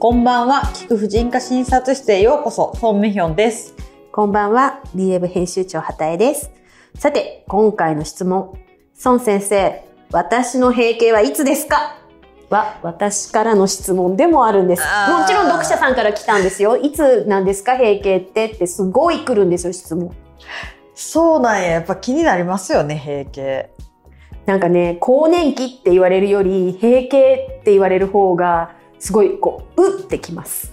こんばんは、菊婦人科診察室へようこそ、ソンメヒョンです。こんばんは、DF 編集長畑江です。さて、今回の質問。孫先生、私の閉経はいつですか？は、私からの質問でもあるんです。もちろん読者さんから来たんですよ。いつなんですか？閉経ってってすごい来るんですよ、質問。そうなんや、やっぱ気になりますよね、閉経。なんかね、更年期って言われるより、閉経って言われる方が、すごい、こう、うってきます。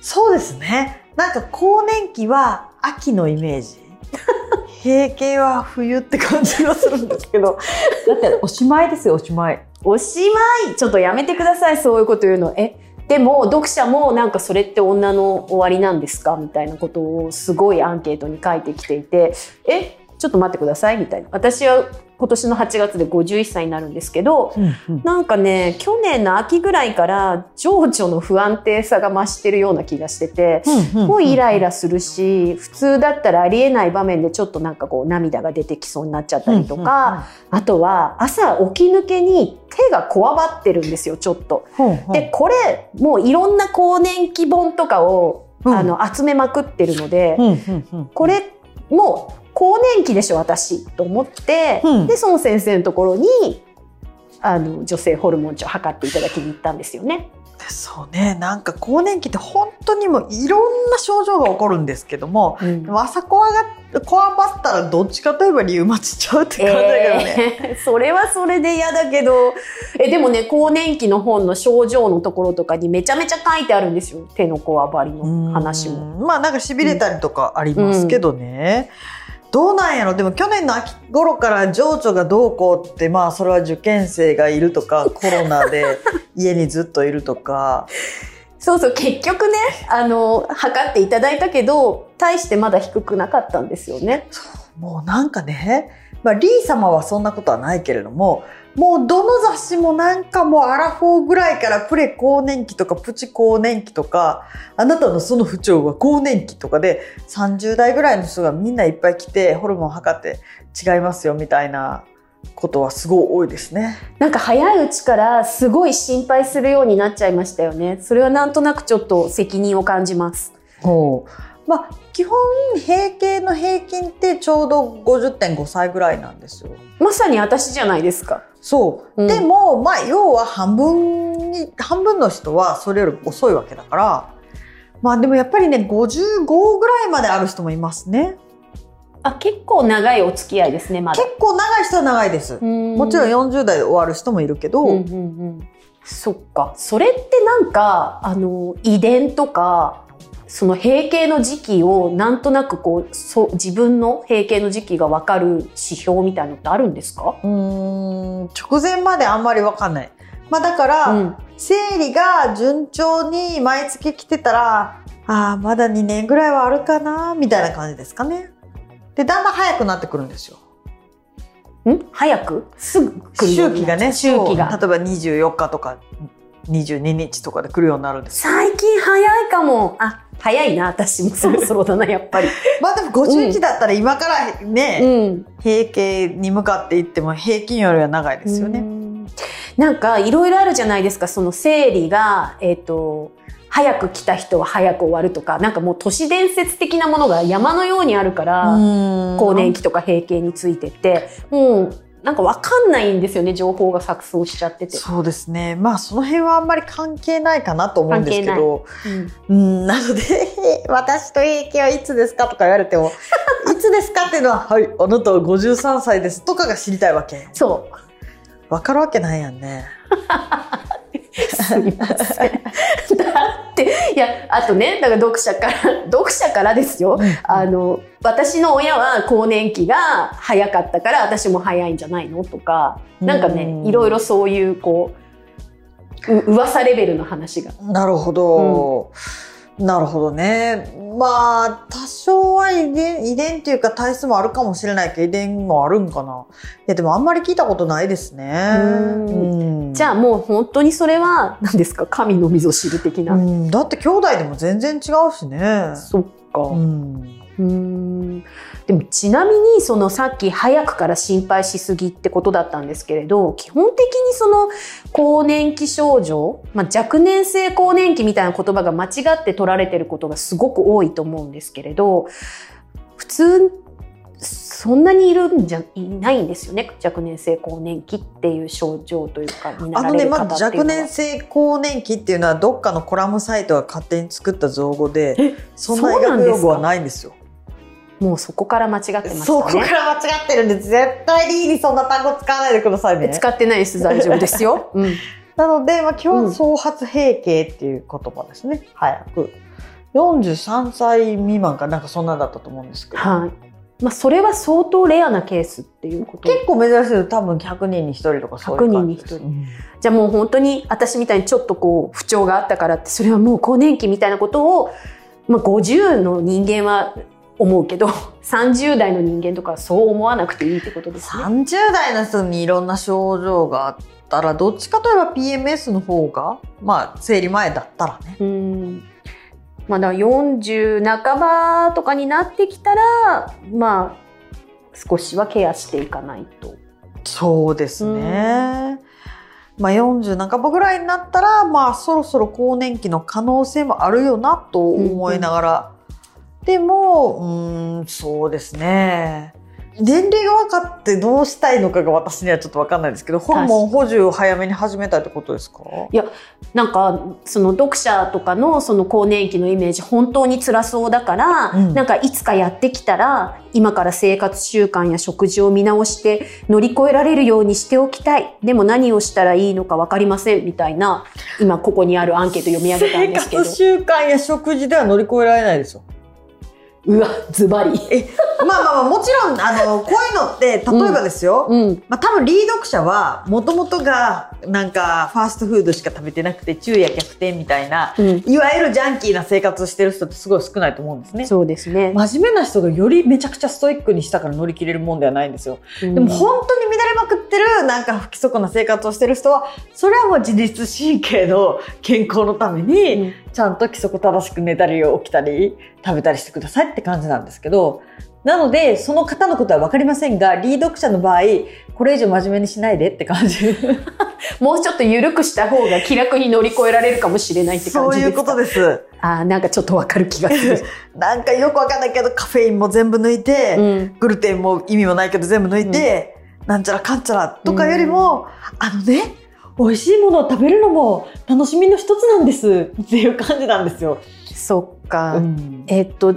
そうですね。なんか更年期は秋のイメージ。閉経は冬って感じがするんですけど。だっておしまいですよ、おしまい。おしまいちょっとやめてください、そういうこと言うの。え、でも読者もなんかそれって女の終わりなんですか？みたいなことをすごいアンケートに書いてきていて、え、ちょっと待ってくださいみたいな。私は今年の8月で51歳になるんですけど、なんかね、去年の秋ぐらいから情緒の不安定さが増してるような気がしてて、すごいイライラするし、普通だったらありえない場面でちょっとなんかこう涙が出てきそうになっちゃったりとか、あとは朝起き抜けに手がこわばってるんですよ、ちょっと。で、これ、もういろんな更年期本とかを、うん。あの集めまくってるので、うんうんうん。これもう更年期でしょ、私、と思って、うんで、その先生のところに、あの、女性ホルモン値を測っていただきに行ったんですよね。そうね。なんか更年期って本当にもういろんな症状が起こるんですけども、うん朝こわが、こわばったらどっちかといえばリウマチちゃうって感じだけどね。えーそれはそれで嫌だけど、え、でもね、更年期の本の症状のところとかにめちゃめちゃ書いてあるんですよ。手のこわばりの話も。うんまあなんか痺れたりとかありますけどね。どうなんやろ？でも去年の秋頃から情緒がどうこうってまあそれは受験生がいるとかコロナで 家にずっといるとかそうそう、結局ね、あの、測っていただいたけど、大してまだ低くなかったんですよね。もうなんかね、まあ、リー様はそんなことはないけれどももうどの雑誌もなんかもうアラフォーぐらいからプレ更年期とかプチ更年期とかあなたのその不調は更年期とかで30代ぐらいの人がみんないっぱい来てホルモン測って違いますよみたいなことはすごい多いですね。なんか早いうちからすごい心配するようになっちゃいましたよね。それはなんとなくちょっと責任を感じます。ほうまあ基本閉経の平均ってちょうど50.5歳ぐらいなんですよ。まさに私じゃないですか。そう。うんでも、まあ、要は半分に、半分の人はそれより遅いわけだから、まあでもやっぱりね、55ぐらいまである人もいますね。あ、結構長いお付き合いですね、まだ。結構長い人は長いです。ももちろん40代で終わる人もいるけど、うんうんうん、そっか。それってなんか、あの、遺伝とか、その閉経の時期をなんとなくこう、そう、自分の閉経の時期がわかる指標みたいのってあるんですか？うーん、直前まであんまりわかんない。まあだから、うん。生理が順調に毎月来てたら、ああ、まだ2年ぐらいはあるかな、みたいな感じですかね。で、だんだん早くなってくるんですよ。ん？早く？すぐ周期がね、周期が。例えば24日とか22日とかで来るようになるんです。最近早いかも。あ、早いな、私もそろそろだな、やっぱり。まあでも51だったら今からね、うん。閉経に向かっていっても平均よりは長いですよね。うんなんかいろいろあるじゃないですかその生理が、えっと早く来た人は早く終わるとかなんかもう都市伝説的なものが山のようにあるから、更更年期とか閉経についてってもうなんかわかんないんですよね情報が錯綜しちゃってて。そうですね。まあその辺はあんまり関係ないかなと思うんですけど、うんうん、なので、私と閉経はいつですかとか言われても、いつですかっていうのは、はい、あなたは53歳ですとかが知りたいわけ。そうわかるわけないやんね。すみません。いや、あとね、だから読者から、読者からですよ。あの、私の親は更年期が早かったから私も早いんじゃないの？とか、なんかね、うんいろいろそういう、こう、う噂レベルの話が。なるほど。なるほどね。まあ、多少は遺伝、遺伝っていうか体質もあるかもしれないけど、遺伝もあるんかな。いや、でもあんまり聞いたことないですね。じゃあもう本当にそれは、何ですか？神の溝知る的な。うん、だって兄弟でも全然違うしね。そっか。うん。うーんでもちなみにそのさっき早くから心配しすぎってことだったんですけれど基本的にその更年期症状、まあ、若年性更年期みたいな言葉が間違って取られてることがすごく多いと思うんですけれど普通そんなにいるんじゃいないんですよね？若年性更年期っていう症状というかになあのね、られるまず方っていうのは、若年性更年期っていうのはどっかのコラムサイトが勝手に作った造語でえそんな医学用語はないんですよ。もうそこから間違ってましたそこかね。ら間違ってるんで絶対リーにそんな単語使わないでくださいね。使ってないです大丈夫ですよ。うんなので、まあ、基本創発閉経っていう言葉ですね。早く。43歳未満かなんかそんなんだったと思うんですけど。はい。まあ、それは相当レアなケースっていうこと。結構珍しいです多分100人に1人とかそういう感じです。100人にじゃあもう本当に私みたいにちょっとこう不調があったからって、それはもう更年期みたいなことを、まあ、50の人間は思うけど、30代の人間とかはそう思わなくていいってことですね。30代の人にいろんな症状があったらどっちかといえば PMS の方がまあ生理前だったらねうん。まあ、だから40半ばとかになってきたら、まあ、少しはケアしていかないと。そうですね、まあ40半ばぐらいになったらまあそろそろ更年期の可能性もあるよなと思いながら、でもうーんそうですね。年齢が分かってどうしたいのかが私にはちょっと分かんないですけどホルモン補充を早めに始めたいってことですか？なんかその読者とかのその更年期のイメージ本当に辛そうだから、うん。なんかいつかやってきたら今から生活習慣や食事を見直して乗り越えられるようにしておきたい。でも何をしたらいいのか分かりませんみたいな今ここにあるアンケート読み上げたん生ですけど。活習慣や食事では乗り越えられないですようわズバリ。まあまあまあもちろんあのこういうのって例えばですよ、うんまあ、多分リー読者はもともとがなんかファーストフードしか食べてなくて昼夜逆転みたいな、うんいわゆるジャンキーな生活をしてる人ってすごい少ないと思うんですね。そうですね。真面目な人がよりめちゃくちゃストイックにしたから乗り切れるもんではないんですよ。ででも本当に乱れまくってるなんか不規則な生活をしてる人はそれはもう自律神経の健康のためにちゃんと規則正しく寝たり起きたり食べたりしてくださいって感じなんですけどなのでその方のことは分かりませんがリー読者の場合これ以上真面目にしないでって感じ。もうちょっと緩くした方が気楽に乗り越えられるかもしれないって感そうじですか？いうことです。あーなんかちょっとわかる気がする。なんかよくわかんないけどカフェインも全部抜いて、うん。グルテンも意味もないけど全部抜いて、なんちゃらかんちゃらとかよりも、あのね美味しいものを食べるのも楽しみの一つなんですっていう感じなんですよ。そっか。うんえっと、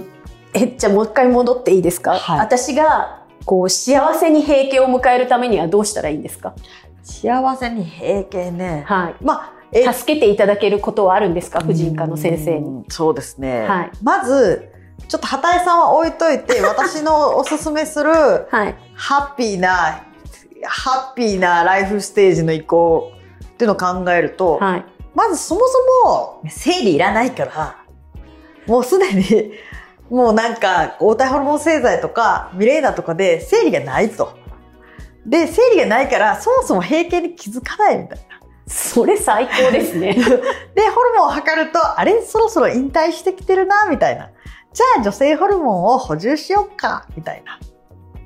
え、じゃあもう一回戻っていいですか、はい私が、こう、幸せに閉経を迎えるためにはどうしたらいいんですか？幸せに閉経ね。はまあ。助けていただけることはあるんですか？婦人科の先生に。うんそうですね。はいまず、ちょっと畑井さんは置いといて、私のおすすめするはい。ハッピーな、ハッピーなライフステージの移行っていうのを考えると、はい。まずそもそも生理いらないから、もうすでに、もうなんか、黄体ホルモン製剤とか、ミレーナとかで生理がないと。で、生理がないから、そもそも閉経に気づかないみたいな。それ最高ですね。で、ホルモンを測ると、あれ？そろそろ引退してきてるな、みたいな。じゃあ女性ホルモンを補充しよっか、みたいな。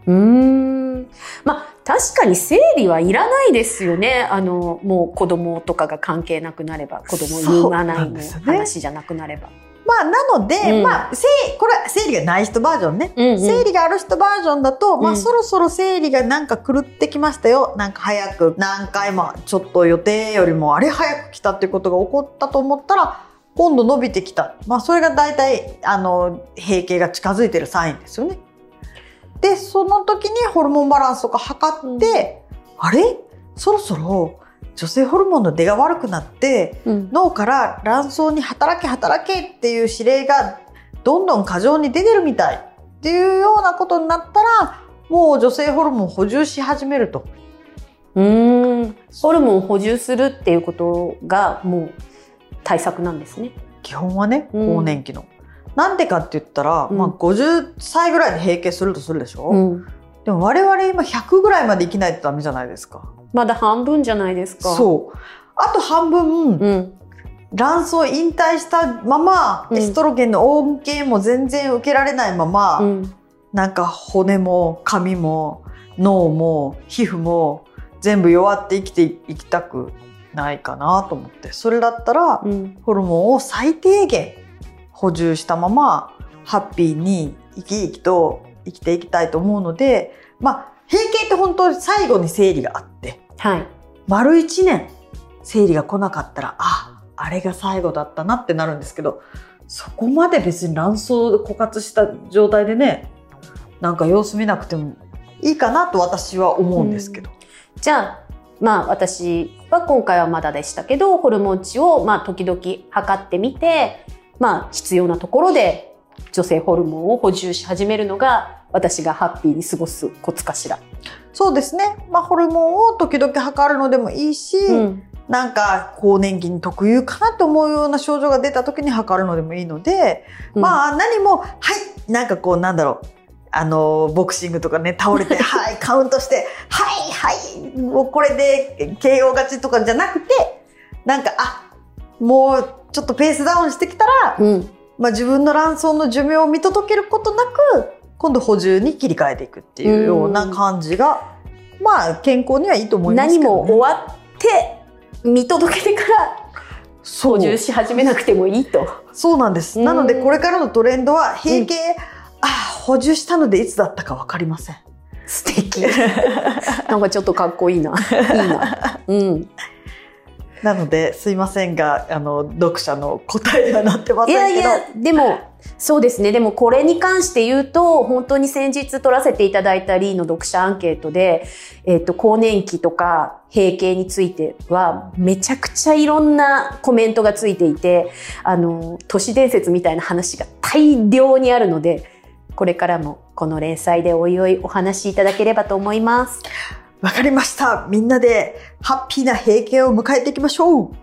うーん。まあ、確かに生理はいらないですよね。あの、もう子供とかが関係なくなれば、子供産まないんの話じゃなくなれば。まあ、なので、うんまあ、生これは生理がない人バージョンね。うんうん生理がある人バージョンだと、まあ、うんそろそろ生理がなんか狂ってきましたよ。なんか早く何回もちょっと予定よりもあれ早く来たっていうことが起こったと思ったら、今度伸びてきた。まあ、それが大体、あの、閉経が近づいてるサインですよね。で、その時にホルモンバランスとか測って、あれ？そろそろ女性ホルモンの出が悪くなって、うん。脳から卵巣に働け働けっていう指令がどんどん過剰に出てるみたいっていうようなことになったらもう女性ホルモン補充し始めると。うーん。ホルモンを補充するっていうことがもう対策なんですね。基本はねうん更年期の。なんでかって言ったら、うんまあ、50歳ぐらいで閉経するとするでしょ、うん。でも我々今100ぐらいまで生きないとダメじゃないですか。まだ半分じゃないですか。そう。あと半分、うん。卵巣引退したまま、うんエストロゲンの恩恵も全然受けられないまま、うん。なんか骨も髪も脳も皮膚も全部弱って生きていきたくないかなと思ってそれだったらうんホルモンを最低限補充したままハッピーに生き生きと生きていきたいと思うのでまあ閉経って本当に最後に生理があってはい。丸1年生理が来なかったらああれが最後だったなってなるんですけどそこまで別に卵巣枯渇した状態でねなんか様子見なくてもいいかなと私は思うんですけど、じゃあ、まあ私は今回はまだでしたけど、ホルモン値をまあ時々測ってみて、まあ必要なところで女性ホルモンを補充し始めるのが私がハッピーに過ごすコツかしら。そうですね、まあ、ホルモンを時々測るのでもいいし、うん。なんか更年期に特有かなと思うような症状が出た時に測るのでもいいので、まあ何もはいなんかこうなんだろうあのボクシングとかね倒れて はいカウントしてはいはいもうこれで KO 勝ちとかじゃなくてなんかあもうちょっとペースダウンしてきたら、うん。まあ、自分の卵巣の寿命を見届けることなく今度補充に切り替えていくっていうような感じが、まあ健康にはいいと思いますけ何ど、ね、も終わって見届けてから補充し始めなくてもいいと。そうなんです。うんなのでこれからのトレンドは閉経、あ補充したのでいつだったかわかりません。素敵。なんかちょっとかっこいいな。いいな。うん。なのですいませんがあの読者の答えにはなってまいせんけど。やいや、でも、そうですね。でもこれに関して言うと、本当に先日取らせていただいたリーの読者アンケートで、えっ、と、更年期とか閉経については、めちゃくちゃいろんなコメントがついていて、あの、都市伝説みたいな話が大量にあるので、これからもこの連載でおいおいお話しいただければと思います。わかりました。みんなでハッピーな平景を迎えていきましょう。